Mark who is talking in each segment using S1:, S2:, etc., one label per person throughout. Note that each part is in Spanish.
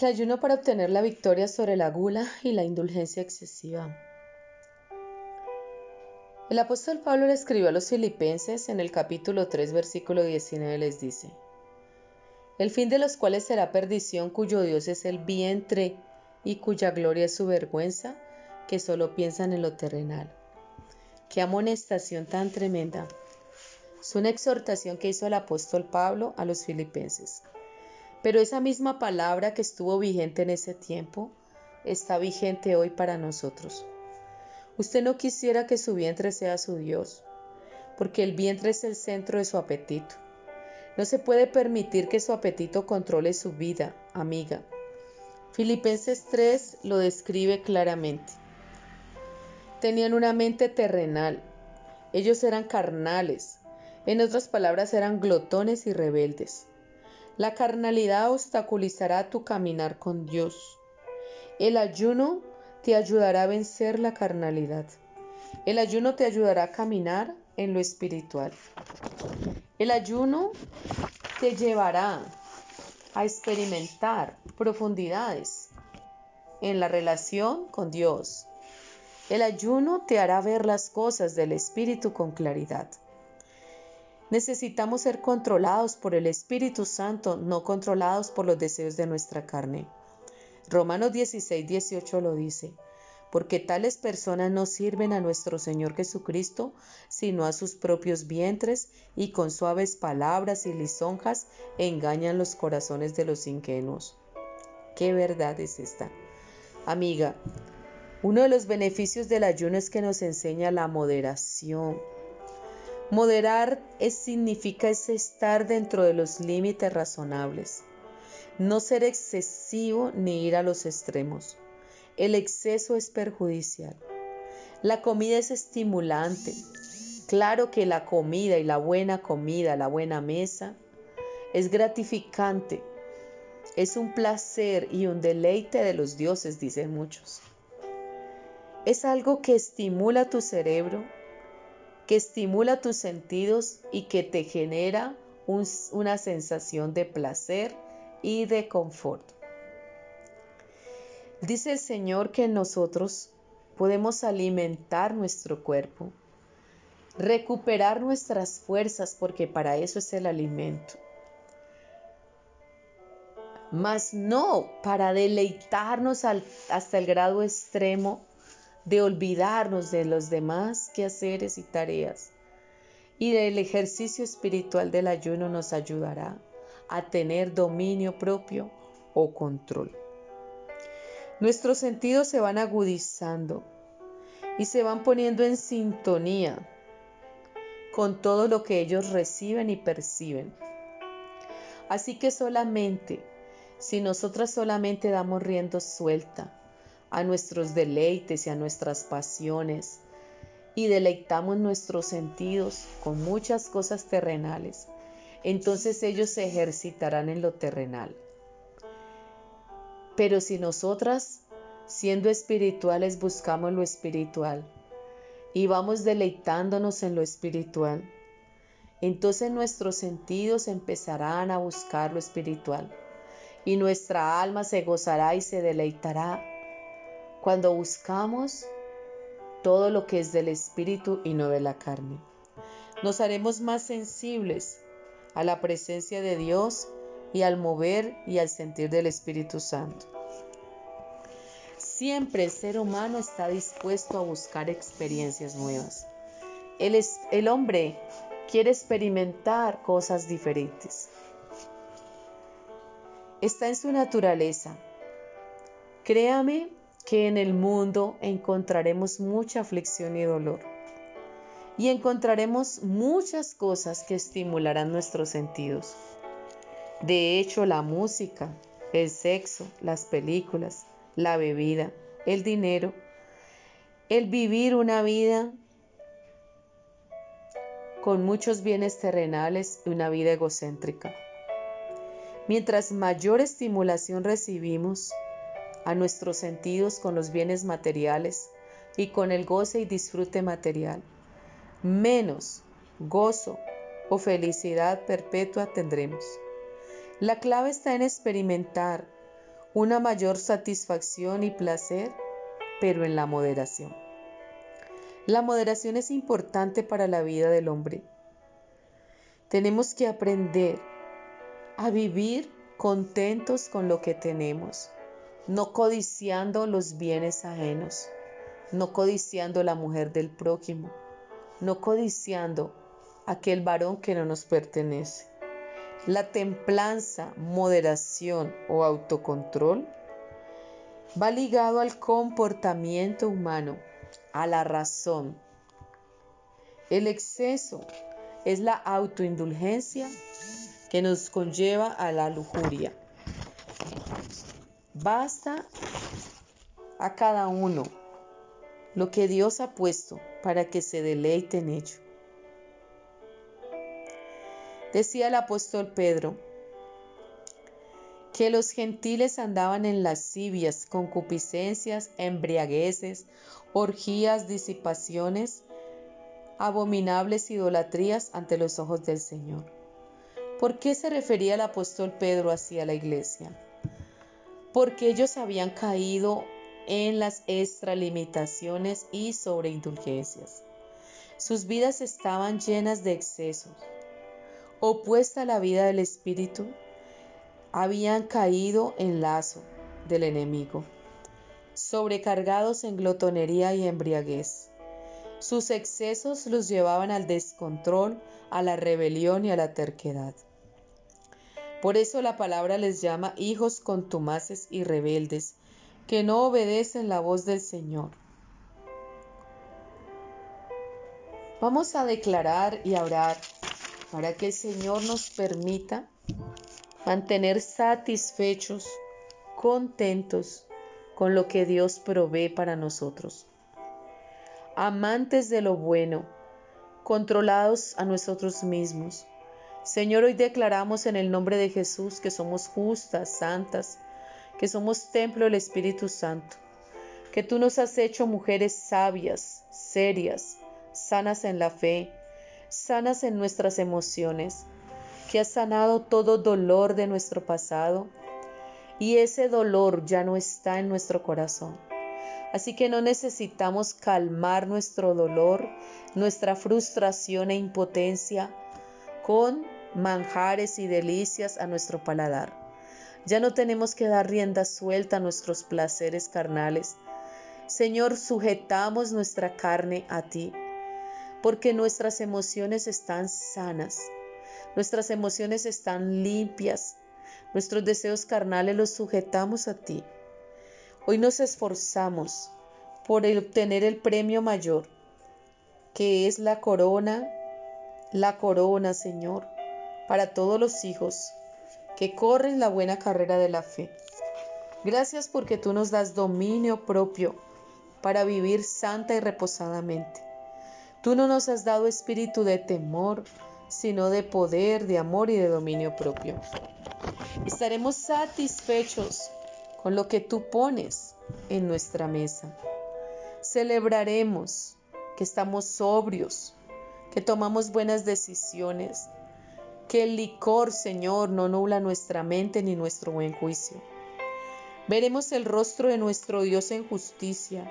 S1: El ayuno para obtener la victoria sobre la gula y la indulgencia excesiva. El apóstol Pablo le escribió a los filipenses en el capítulo 3, versículo 19, les dice, El fin de los cuales será perdición, cuyo Dios es el vientre y cuya gloria es su vergüenza, que solo piensan en lo terrenal. Qué amonestación tan tremenda. Es una exhortación que hizo el apóstol Pablo a los filipenses. Pero esa misma palabra que estuvo vigente en ese tiempo está vigente hoy para nosotros. Usted no quisiera que su vientre sea su Dios, porque el vientre es el centro de su apetito. No se puede permitir que su apetito controle su vida, amiga. Filipenses 3 lo describe claramente. Tenían una mente terrenal. Ellos eran carnales. En otras palabras, eran glotones y rebeldes. La carnalidad obstaculizará tu caminar con Dios. El ayuno te ayudará a vencer la carnalidad. El ayuno te ayudará a caminar en lo espiritual. El ayuno te llevará a experimentar profundidades en la relación con Dios. El ayuno te hará ver las cosas del Espíritu con claridad. Necesitamos ser controlados por el Espíritu Santo, no controlados por los deseos de nuestra carne. Romanos 16, 18 lo dice, porque tales personas no sirven a nuestro Señor Jesucristo, sino a sus propios vientres, y con suaves palabras y lisonjas engañan los corazones de los ingenuos. ¿Qué verdad es esta? Amiga, uno de los beneficios del ayuno es que nos enseña la moderación, Moderar es, significa estar dentro de los límites razonables, no ser excesivo ni ir a los extremos. El exceso es perjudicial. La comida es estimulante. Claro que la comida y la buena comida, la buena mesa, es gratificante. Es un placer y un deleite de los dioses, dicen muchos. Es algo que estimula tu cerebro que estimula tus sentidos y que te genera una sensación de placer y de confort. Dice el Señor que nosotros podemos alimentar nuestro cuerpo, recuperar nuestras fuerzas, porque para eso es el alimento. Mas no para deleitarnos hasta el grado extremo de olvidarnos de los demás quehaceres y tareas. Y el ejercicio espiritual del ayuno nos ayudará a tener dominio propio o control. Nuestros sentidos se van agudizando y se van poniendo en sintonía con todo lo que ellos reciben y perciben. Así que solamente, si nosotras solamente damos riendo suelta a nuestros deleites y a nuestras pasiones y deleitamos nuestros sentidos con muchas cosas terrenales, entonces ellos se ejercitarán en lo terrenal. Pero si nosotras, siendo espirituales, buscamos lo espiritual y vamos deleitándonos en lo espiritual, entonces nuestros sentidos empezarán a buscar lo espiritual y nuestra alma se gozará y se deleitará cuando buscamos todo lo que es del Espíritu y no de la carne. Nos haremos más sensibles a la presencia de Dios y al mover y al sentir del Espíritu Santo. Siempre el ser humano está dispuesto a buscar experiencias nuevas. El, el hombre quiere experimentar cosas diferentes. Está en su naturaleza. Créame que en el mundo encontraremos mucha aflicción y dolor. Y encontraremos muchas cosas que estimularán nuestros sentidos. De hecho, la música, el sexo, las películas, la bebida, el dinero, el vivir una vida con muchos bienes terrenales y una vida egocéntrica. Mientras mayor estimulación recibimos a nuestros sentidos con los bienes materiales y con el goce y disfrute material, menos gozo o felicidad perpetua tendremos. La clave está en experimentar una mayor satisfacción y placer, pero en la moderación. La moderación es importante para la vida del hombre. Tenemos que aprender a vivir contentos con lo que tenemos, no codiciando los bienes ajenos, no codiciando la mujer del prójimo, no codiciando aquel varón que no nos pertenece. La templanza, moderación o autocontrol va ligado al comportamiento humano a la razón. El exceso es la autoindulgencia que nos conlleva a la lujuria. Basta a cada uno lo que Dios ha puesto para que se deleite en ello. Decía el apóstol Pedro, que los gentiles andaban en lascivias, concupiscencias, embriagueces, orgías, disipaciones, abominables idolatrías ante los ojos del Señor. ¿Por qué se refería el apóstol Pedro así a la iglesia? Porque ellos habían caído en las extralimitaciones y sobreindulgencias. Sus vidas estaban llenas de excesos. Opuesta a la vida del Espíritu, habían caído en lazo del enemigo, sobrecargados en glotonería y embriaguez. Sus excesos los llevaban al descontrol, a la rebelión y a la terquedad. Por eso la palabra les llama hijos contumaces y rebeldes, que no obedecen la voz del Señor. Vamos a declarar y a orar para que el Señor nos permita mantener satisfechos, contentos con lo que Dios provee para nosotros. Amantes de lo bueno, controlados a nosotros mismos. Señor, hoy declaramos en el nombre de Jesús que somos justas, santas, que somos templo del Espíritu Santo, que tú nos has hecho mujeres sabias, serias, sanas en la fe, sanas en nuestras emociones, que ha sanado todo dolor de nuestro pasado y ese dolor ya no está en nuestro corazón. Así que no necesitamos calmar nuestro dolor, nuestra frustración e impotencia con manjares y delicias a nuestro paladar. Ya no tenemos que dar rienda suelta a nuestros placeres carnales. Señor, sujetamos nuestra carne a ti, porque nuestras emociones están sanas Nuestras emociones están limpias. Nuestros deseos carnales los sujetamos a ti. Hoy nos esforzamos por obtener el premio mayor, que es la corona, la corona, Señor, para todos los hijos que corren la buena carrera de la fe. Gracias porque tú nos das dominio propio para vivir santa y reposadamente. Tú no nos has dado espíritu de temor, sino de poder, de amor y de dominio propio. Estaremos satisfechos con lo que tú pones en nuestra mesa. Celebraremos que estamos sobrios, que tomamos buenas decisiones, que el licor, Señor, no nubla nuestra mente ni nuestro buen juicio. Veremos el rostro de nuestro Dios en justicia.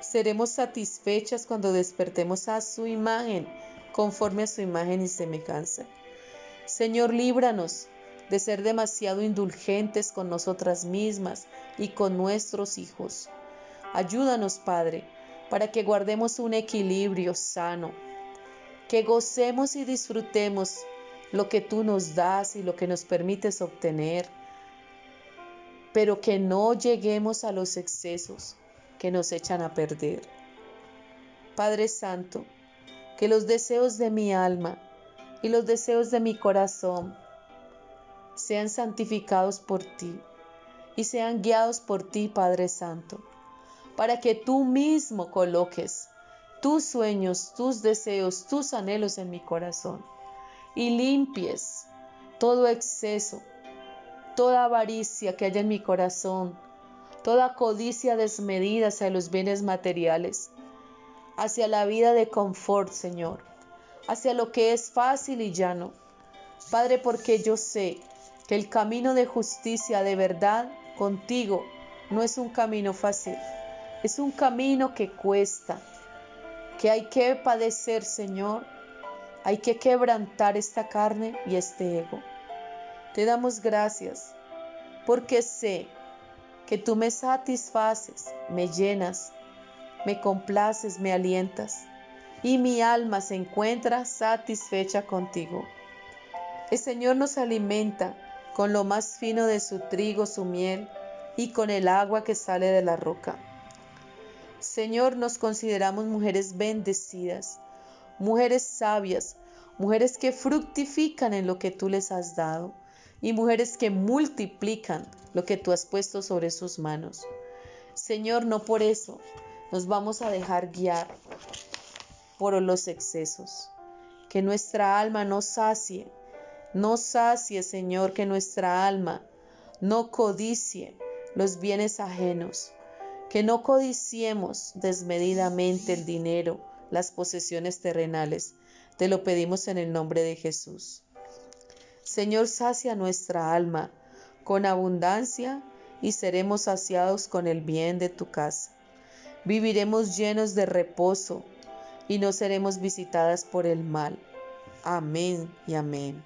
S1: Seremos satisfechas cuando despertemos a su imagen conforme a su imagen y semejanza. Señor, líbranos de ser demasiado indulgentes con nosotras mismas y con nuestros hijos. Ayúdanos, Padre, para que guardemos un equilibrio sano, que gocemos y disfrutemos lo que tú nos das y lo que nos permites obtener, pero que no lleguemos a los excesos que nos echan a perder. Padre Santo, que los deseos de mi alma y los deseos de mi corazón sean santificados por ti y sean guiados por ti, Padre Santo. para que tú mismo coloques tus sueños, tus deseos, tus anhelos en mi corazón y limpies todo exceso, toda avaricia que haya en mi corazón, toda codicia desmedida hacia los bienes materiales, hacia la vida de confort, Señor, hacia lo que es fácil y llano. Padre, porque yo sé que el camino de justicia de verdad contigo no es un camino fácil, es un camino que cuesta, que hay que padecer, Señor, hay que quebrantar esta carne y este ego. Te damos gracias porque sé que tú me satisfaces, me llenas, me complaces, me alientas y mi alma se encuentra satisfecha contigo. El Señor nos alimenta con lo más fino de su trigo, su miel y con el agua que sale de la roca. Señor, nos consideramos mujeres bendecidas, mujeres sabias, mujeres que fructifican en lo que tú les has dado y mujeres que multiplican lo que tú has puesto sobre sus manos. Señor, no por eso nos vamos a dejar guiar por los excesos. Que nuestra alma no sacie, no sacie, Señor, que nuestra alma no codicie los bienes ajenos, que no codiciemos desmedidamente el dinero, las posesiones terrenales. Te lo pedimos en el nombre de Jesús. Señor, sacia nuestra alma con abundancia y seremos saciados con el bien de tu casa. Viviremos llenos de reposo y no seremos visitadas por el mal. Amén y amén.